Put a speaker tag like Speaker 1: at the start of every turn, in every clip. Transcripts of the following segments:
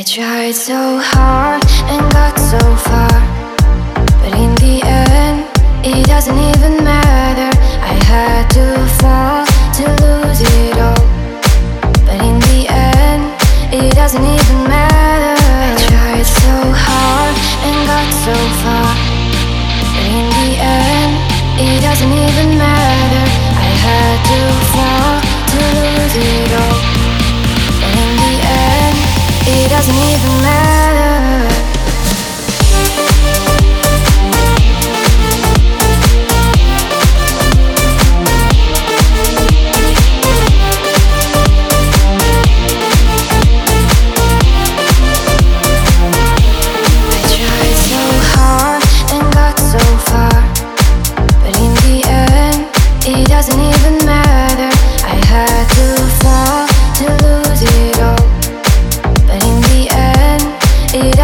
Speaker 1: I tried so hard and got so far, but in the end, it doesn't even matter. I had to fall to lose it all, but in the end, it doesn't even matter. I tried so hard and got so far, but in the end, it doesn't even matter.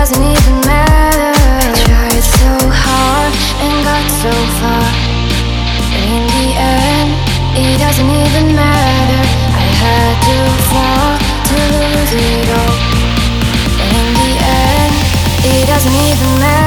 Speaker 1: doesn't even matter. I tried so hard and got so far. In the end, it doesn't even matter. I had to fall to lose it all. In the end, it doesn't even matter.